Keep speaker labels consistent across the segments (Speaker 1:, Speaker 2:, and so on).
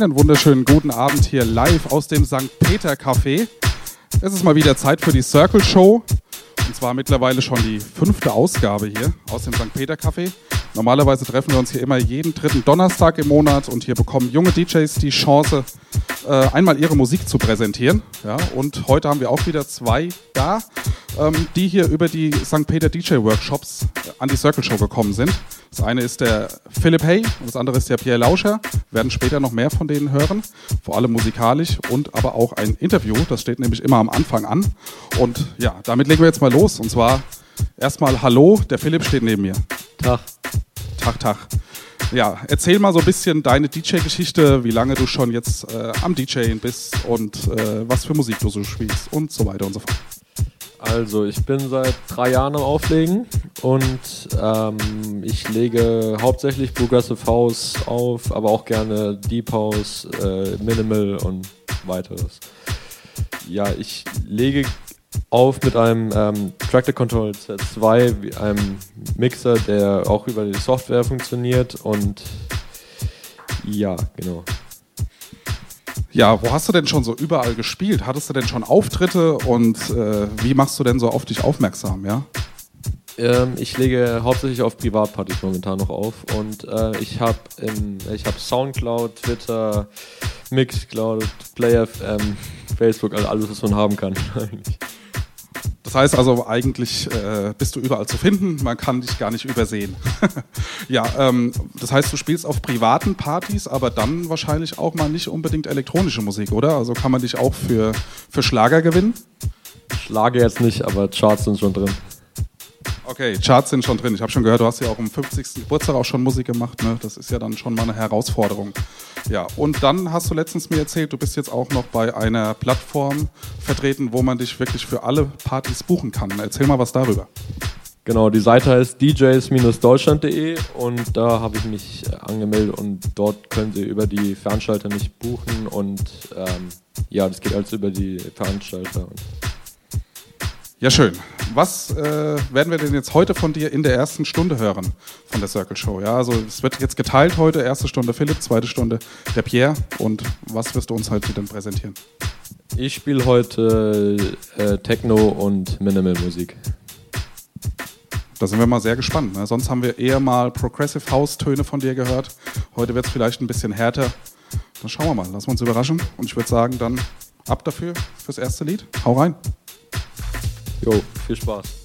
Speaker 1: Einen wunderschönen guten Abend hier live aus dem St. Peter Café. Es ist mal wieder Zeit für die Circle Show. Und zwar mittlerweile schon die fünfte Ausgabe hier aus dem St. Peter Café. Normalerweise treffen wir uns hier immer jeden dritten Donnerstag im Monat und hier bekommen junge DJs die Chance, äh, einmal ihre Musik zu präsentieren. Ja, und heute haben wir auch wieder zwei da, ähm, die hier über die St. Peter DJ Workshops an die Circle Show gekommen sind. Das eine ist der Philipp Hay und das andere ist der Pierre Lauscher. Wir werden später noch mehr von denen hören, vor allem musikalisch und aber auch ein Interview. Das steht nämlich immer am Anfang an. Und ja, damit legen wir jetzt mal los. Und zwar erstmal Hallo, der Philipp steht neben mir.
Speaker 2: Tag.
Speaker 1: Tag, Tag. Ja, erzähl mal so ein bisschen deine DJ-Geschichte, wie lange du schon jetzt äh, am DJing bist und äh, was für Musik du so spielst und so weiter und so fort.
Speaker 2: Also, ich bin seit drei Jahren am Auflegen und ähm, ich lege hauptsächlich Progressive House auf, aber auch gerne Deep House, äh, Minimal und weiteres. Ja, ich lege auf mit einem ähm, Tractor Control Z2, einem Mixer, der auch über die Software funktioniert und ja, genau.
Speaker 1: Ja, wo hast du denn schon so überall gespielt? Hattest du denn schon Auftritte und äh, wie machst du denn so auf dich aufmerksam, ja?
Speaker 2: Ähm, ich lege hauptsächlich auf Privatpartys momentan noch auf und äh, ich habe hab Soundcloud, Twitter, Mixcloud, PlayFM, Facebook, also alles, was man haben kann eigentlich.
Speaker 1: Das heißt also, eigentlich äh, bist du überall zu finden, man kann dich gar nicht übersehen. ja, ähm, das heißt, du spielst auf privaten Partys, aber dann wahrscheinlich auch mal nicht unbedingt elektronische Musik, oder? Also kann man dich auch für, für Schlager gewinnen?
Speaker 2: Schlager jetzt nicht, aber Charts sind schon drin.
Speaker 1: Okay, Charts sind schon drin. Ich habe schon gehört, du hast ja auch am 50. Geburtstag auch schon Musik gemacht. Ne? Das ist ja dann schon mal eine Herausforderung. Ja, und dann hast du letztens mir erzählt, du bist jetzt auch noch bei einer Plattform vertreten, wo man dich wirklich für alle Partys buchen kann. Erzähl mal was darüber.
Speaker 2: Genau, die Seite heißt djs-deutschland.de und da habe ich mich angemeldet und dort können Sie über die Veranstalter mich buchen und ähm, ja, das geht also über die Veranstalter.
Speaker 1: Ja, schön. Was äh, werden wir denn jetzt heute von dir in der ersten Stunde hören von der Circle Show? Ja, also es wird jetzt geteilt heute, erste Stunde Philipp, zweite Stunde der Pierre. Und was wirst du uns heute denn präsentieren?
Speaker 2: Ich spiele heute äh, Techno und Minimal Musik.
Speaker 1: Da sind wir mal sehr gespannt. Ne? Sonst haben wir eher mal Progressive House Töne von dir gehört. Heute wird es vielleicht ein bisschen härter. Dann schauen wir mal, lassen wir uns überraschen. Und ich würde sagen, dann ab dafür fürs erste Lied. Hau rein.
Speaker 2: Jo, viel Spaß.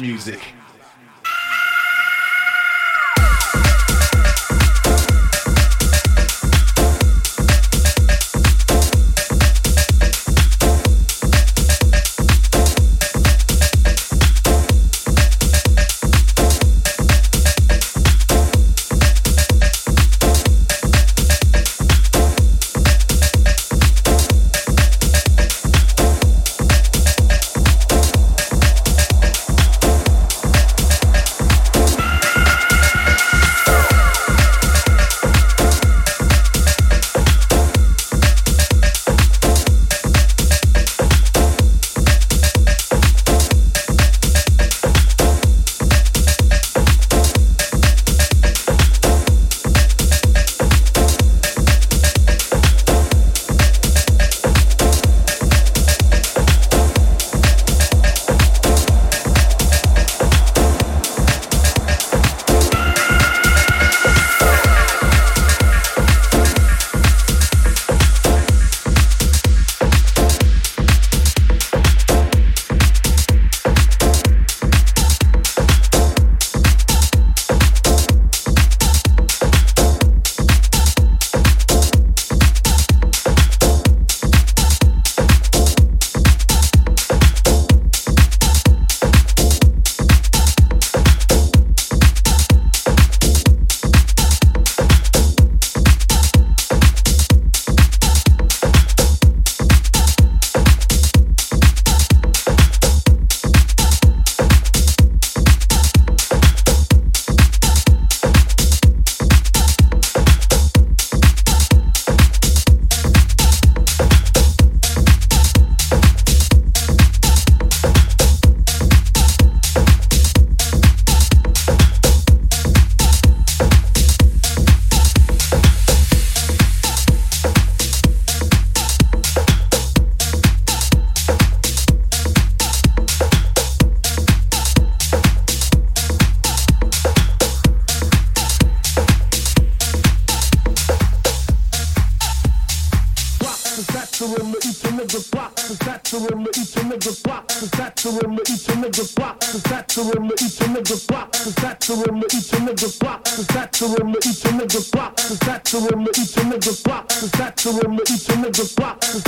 Speaker 3: music. block, cause that's a nigga block, a nigga block, a nigga block, a nigga block, a nigga block, a nigga block, a nigga block, a nigga block, a nigga block, a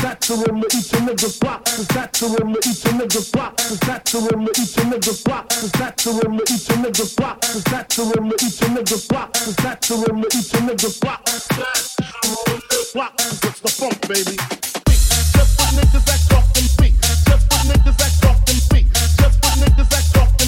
Speaker 3: nigga block, a nigga block, a nigga block, block. Just for niggas that talk and speak niggas that cross them. Just for niggas that
Speaker 4: cross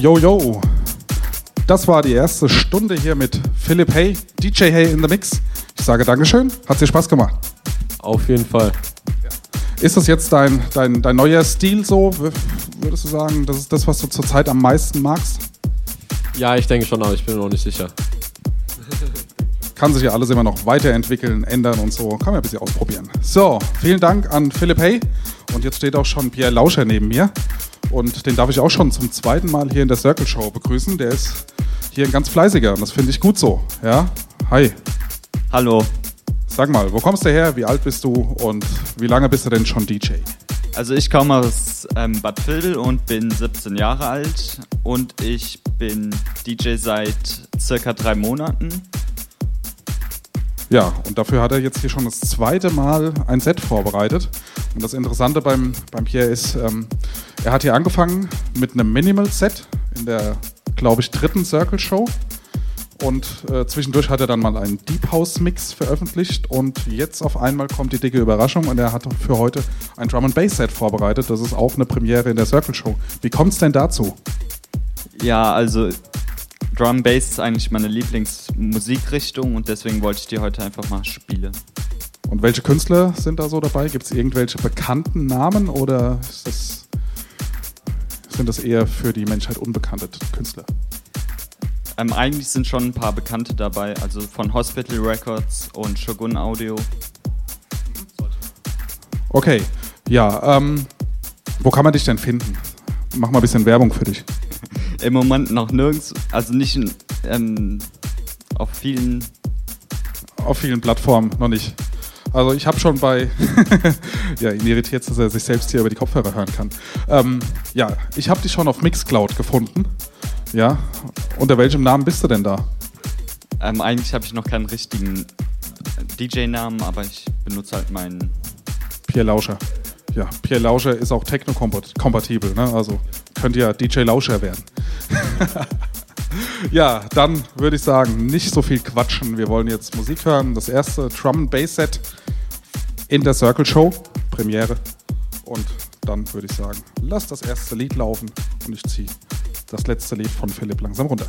Speaker 1: Yo, yo. Das war die erste Stunde hier mit Philipp Hay, DJ Hay in the Mix. Ich sage Dankeschön, hat dir Spaß gemacht.
Speaker 2: Auf jeden Fall.
Speaker 1: Ist das jetzt dein, dein, dein neuer Stil so? Würdest du sagen, das ist das, was du zurzeit am meisten magst?
Speaker 2: Ja, ich denke schon, aber ich bin mir noch nicht sicher.
Speaker 1: Kann sich ja alles immer noch weiterentwickeln, ändern und so. Kann man ein bisschen ausprobieren. So, vielen Dank an Philipp Hay. Und jetzt steht auch schon Pierre Lauscher neben mir. Und den darf ich auch schon zum zweiten Mal hier in der Circle Show begrüßen. Der ist hier ein ganz fleißiger und das finde ich gut so. Ja, hi.
Speaker 5: Hallo.
Speaker 1: Sag mal, wo kommst du her? Wie alt bist du und wie lange bist du denn schon DJ?
Speaker 5: Also ich komme aus ähm, Bad Vilbel und bin 17 Jahre alt und ich bin DJ seit circa drei Monaten.
Speaker 1: Ja, und dafür hat er jetzt hier schon das zweite Mal ein Set vorbereitet. Und das Interessante beim, beim Pierre ist, ähm, er hat hier angefangen mit einem Minimal-Set in der, glaube ich, dritten Circle Show. Und äh, zwischendurch hat er dann mal einen Deep House Mix veröffentlicht. Und jetzt auf einmal kommt die dicke Überraschung und er hat für heute ein Drum and Bass Set vorbereitet. Das ist auch eine Premiere in der Circle Show. Wie kommt es denn dazu?
Speaker 5: Ja, also Drum Bass ist eigentlich meine Lieblingsmusikrichtung und deswegen wollte ich die heute einfach mal spielen.
Speaker 1: Und welche Künstler sind da so dabei? Gibt es irgendwelche bekannten Namen oder ist das, sind das eher für die Menschheit unbekannte Künstler?
Speaker 5: Ähm, eigentlich sind schon ein paar Bekannte dabei, also von Hospital Records und Shogun Audio.
Speaker 1: Okay, ja, ähm, wo kann man dich denn finden? Mach mal ein bisschen Werbung für dich.
Speaker 5: Im Moment noch nirgends, also nicht ähm, auf vielen
Speaker 1: Auf vielen Plattformen noch nicht. Also ich habe schon bei, ja, ihn irritiert, dass er sich selbst hier über die Kopfhörer hören kann. Ähm, ja, ich habe dich schon auf Mixcloud gefunden. Ja, unter welchem Namen bist du denn da?
Speaker 5: Ähm, eigentlich habe ich noch keinen richtigen DJ-Namen, aber ich benutze halt meinen.
Speaker 1: Pierre Lauscher. Ja, Pierre Lauscher ist auch techno-kompatibel, ne? also könnte ja DJ Lauscher werden. ja, dann würde ich sagen, nicht so viel quatschen. Wir wollen jetzt Musik hören. Das erste Drum Bass Set in der Circle Show, Premiere. Und dann würde ich sagen, lass das erste Lied laufen und ich ziehe das letzte Lied von Philipp langsam runter.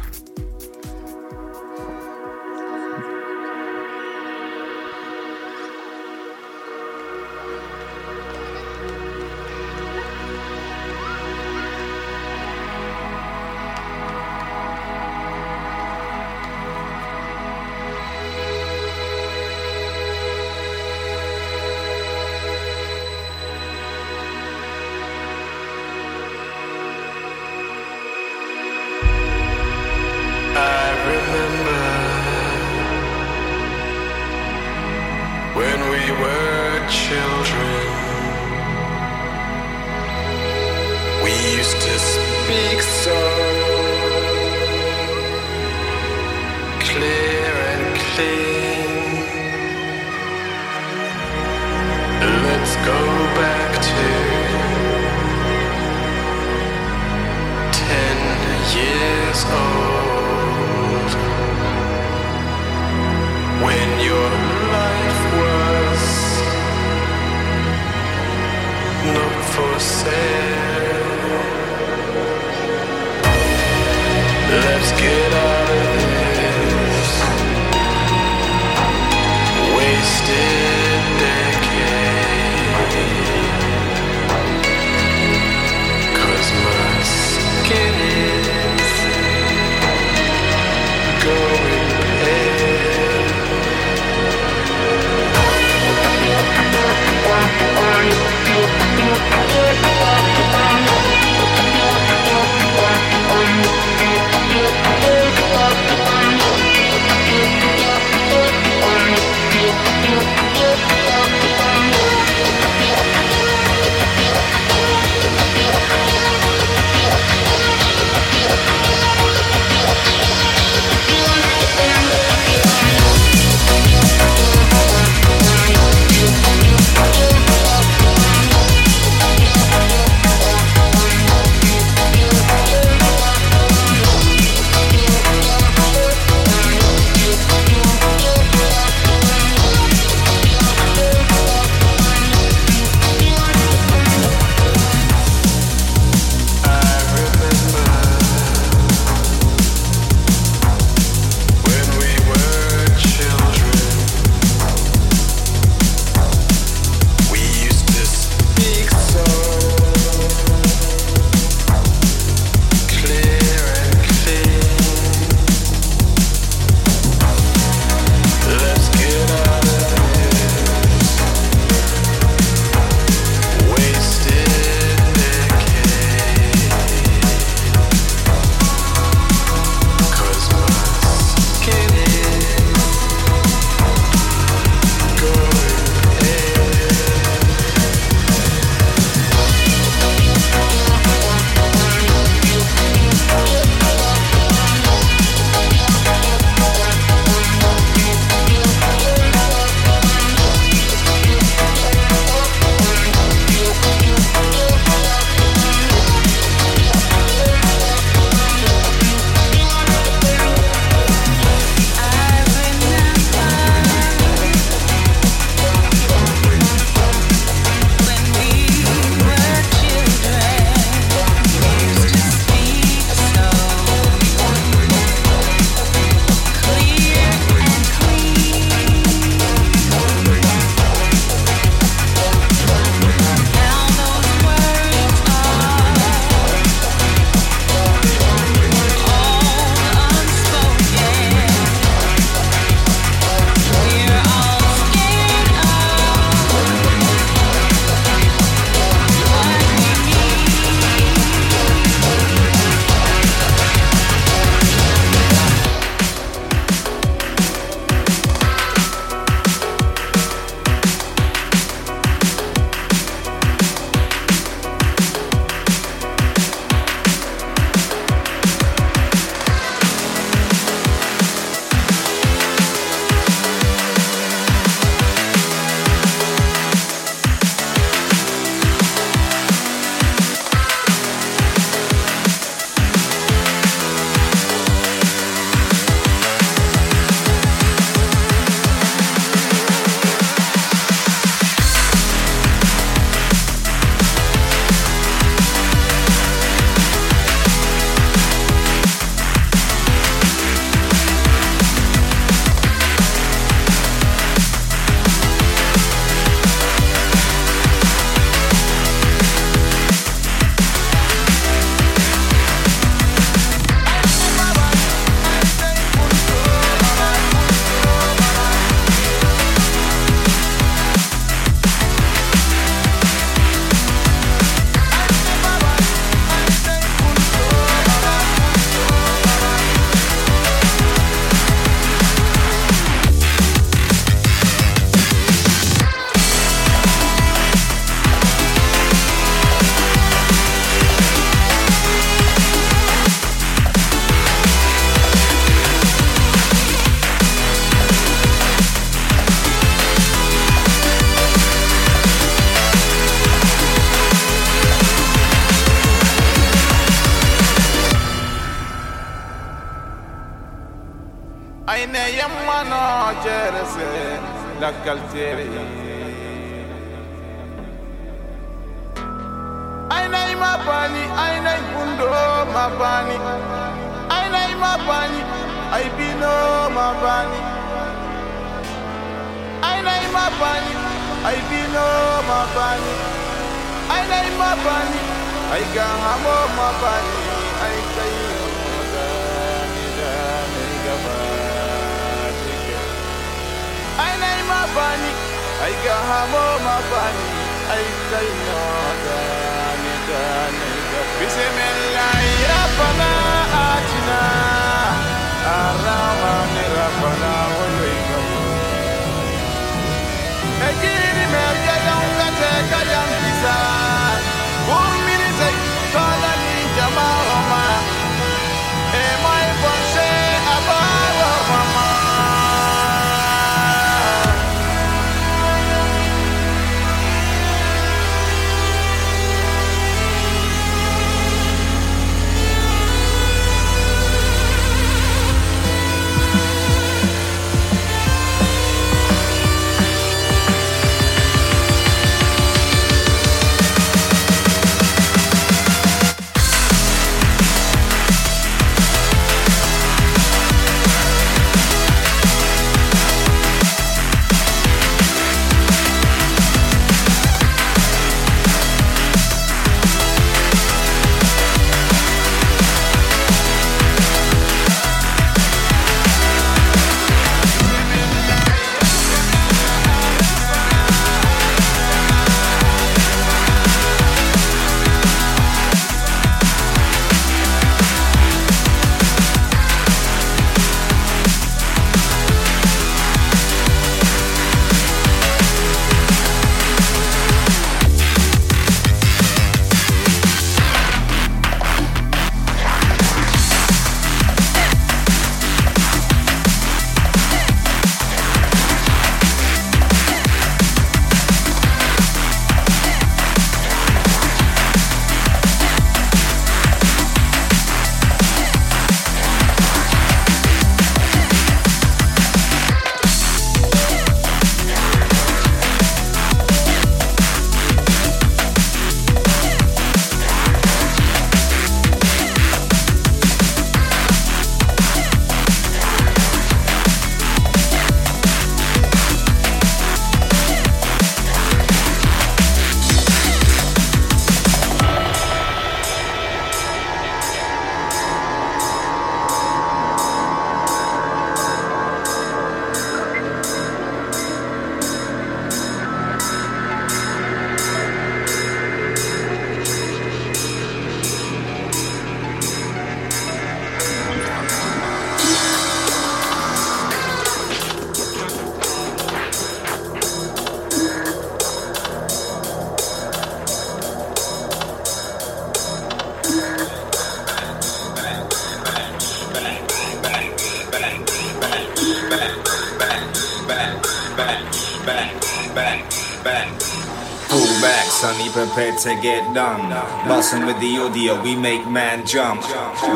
Speaker 6: To get
Speaker 7: done. Bustin' with the audio, we make man jump.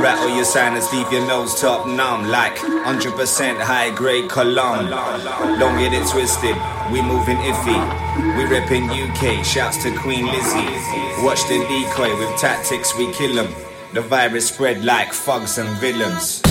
Speaker 7: Rattle your sinus, leave your nose top numb. Like 100% high grade cologne. Don't get it twisted, we moving iffy. We reppin' UK, shouts to Queen Lizzie. Watch the decoy, with tactics we kill 'em. The virus spread like thugs and villains.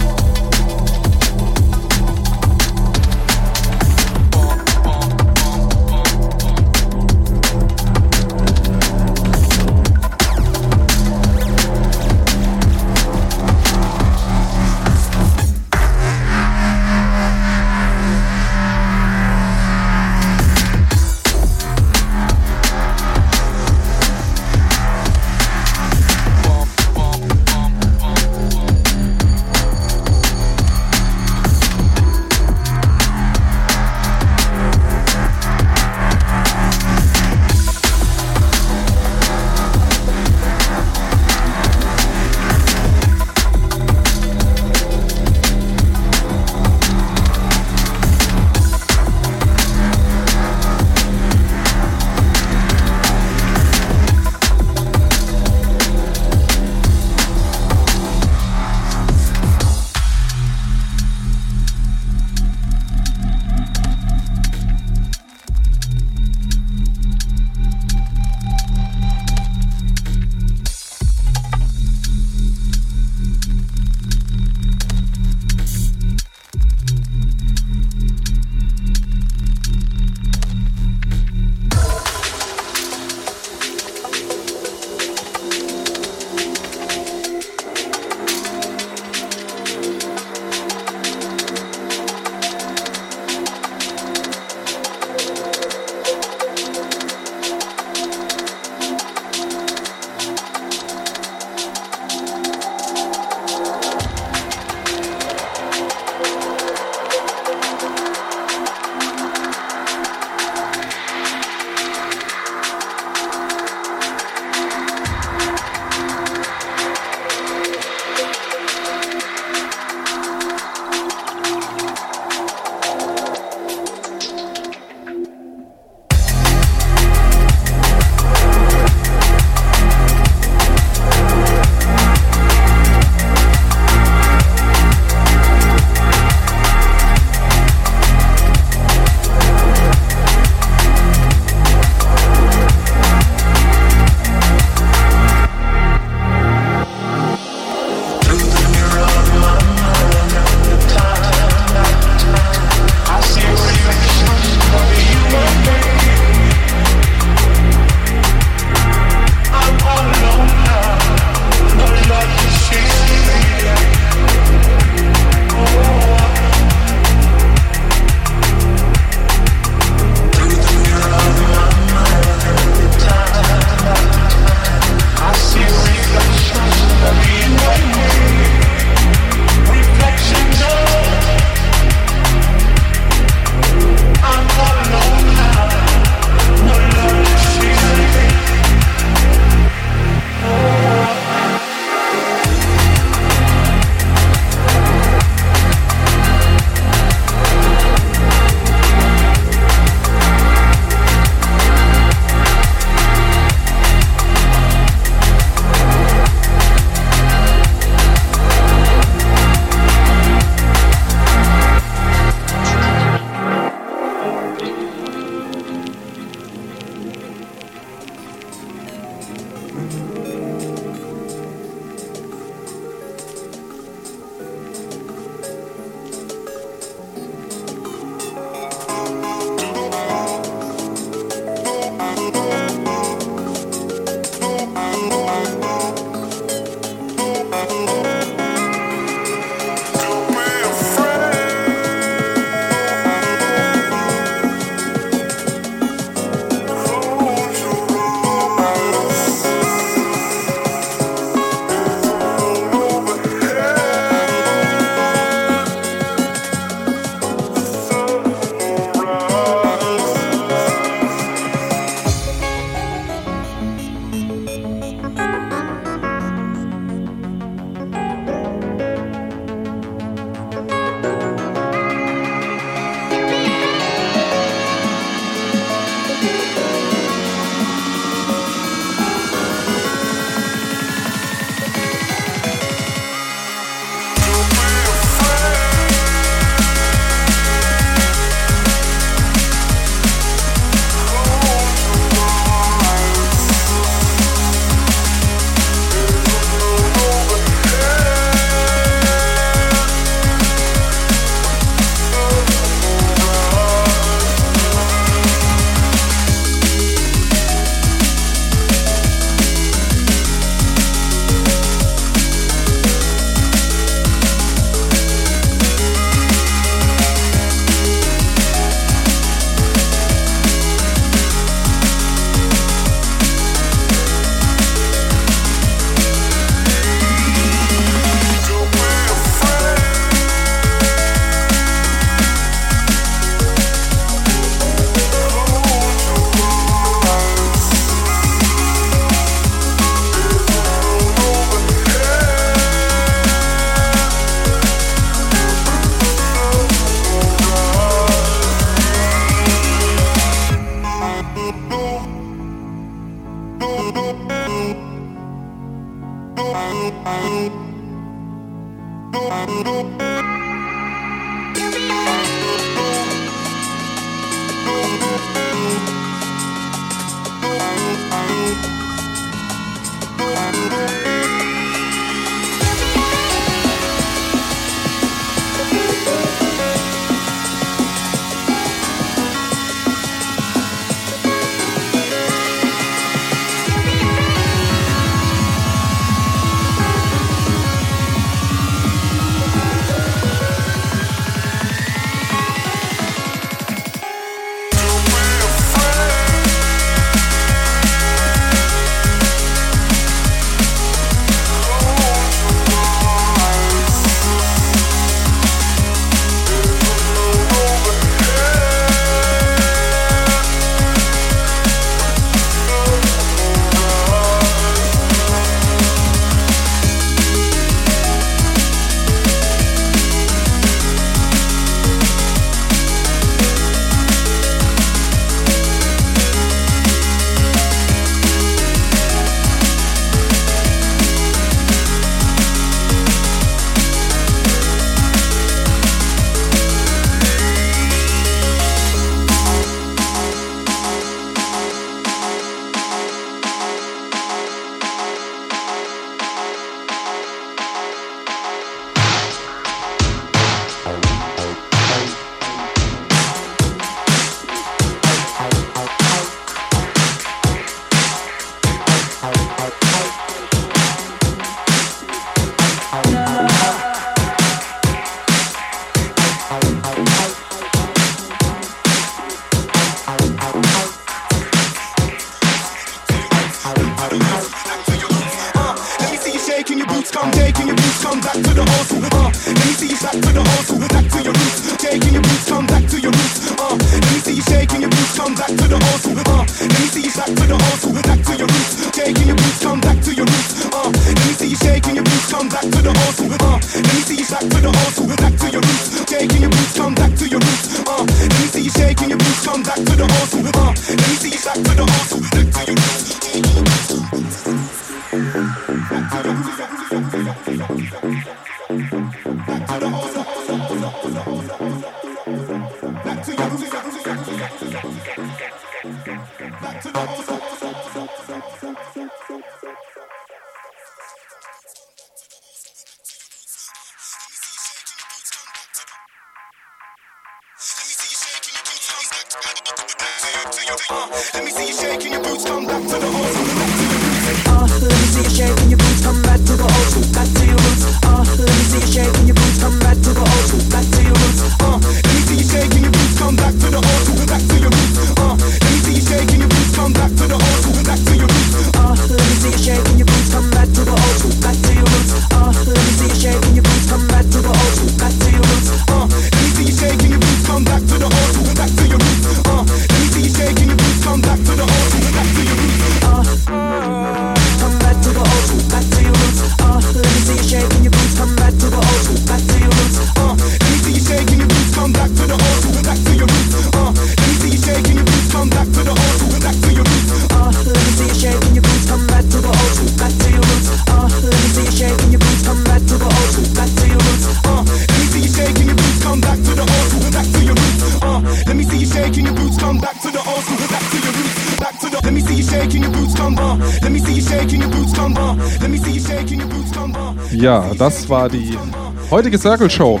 Speaker 1: heutige Circle Show,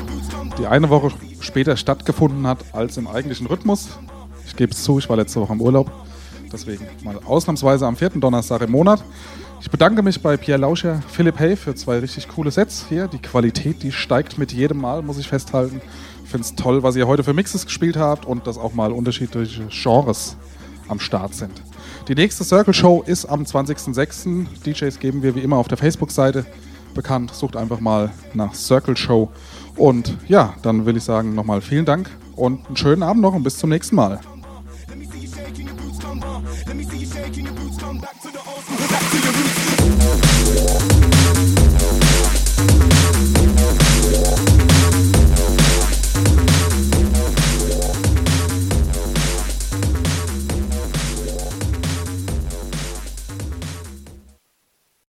Speaker 1: die eine Woche später stattgefunden hat als im eigentlichen Rhythmus. Ich gebe es zu, ich war letzte Woche im Urlaub, deswegen mal ausnahmsweise am vierten Donnerstag im Monat. Ich bedanke mich bei Pierre Lauscher, Philipp Hay für zwei richtig coole Sets hier. Die Qualität, die steigt mit jedem Mal, muss ich festhalten. Ich finde es toll, was ihr heute für Mixes gespielt habt und dass auch mal unterschiedliche Genres am Start sind. Die nächste Circle Show ist am 20.06. DJs geben wir wie immer auf der Facebook-Seite bekannt. Sucht einfach mal nach Circle Show. Und ja, dann will ich sagen nochmal vielen Dank und einen schönen Abend noch und bis zum nächsten Mal.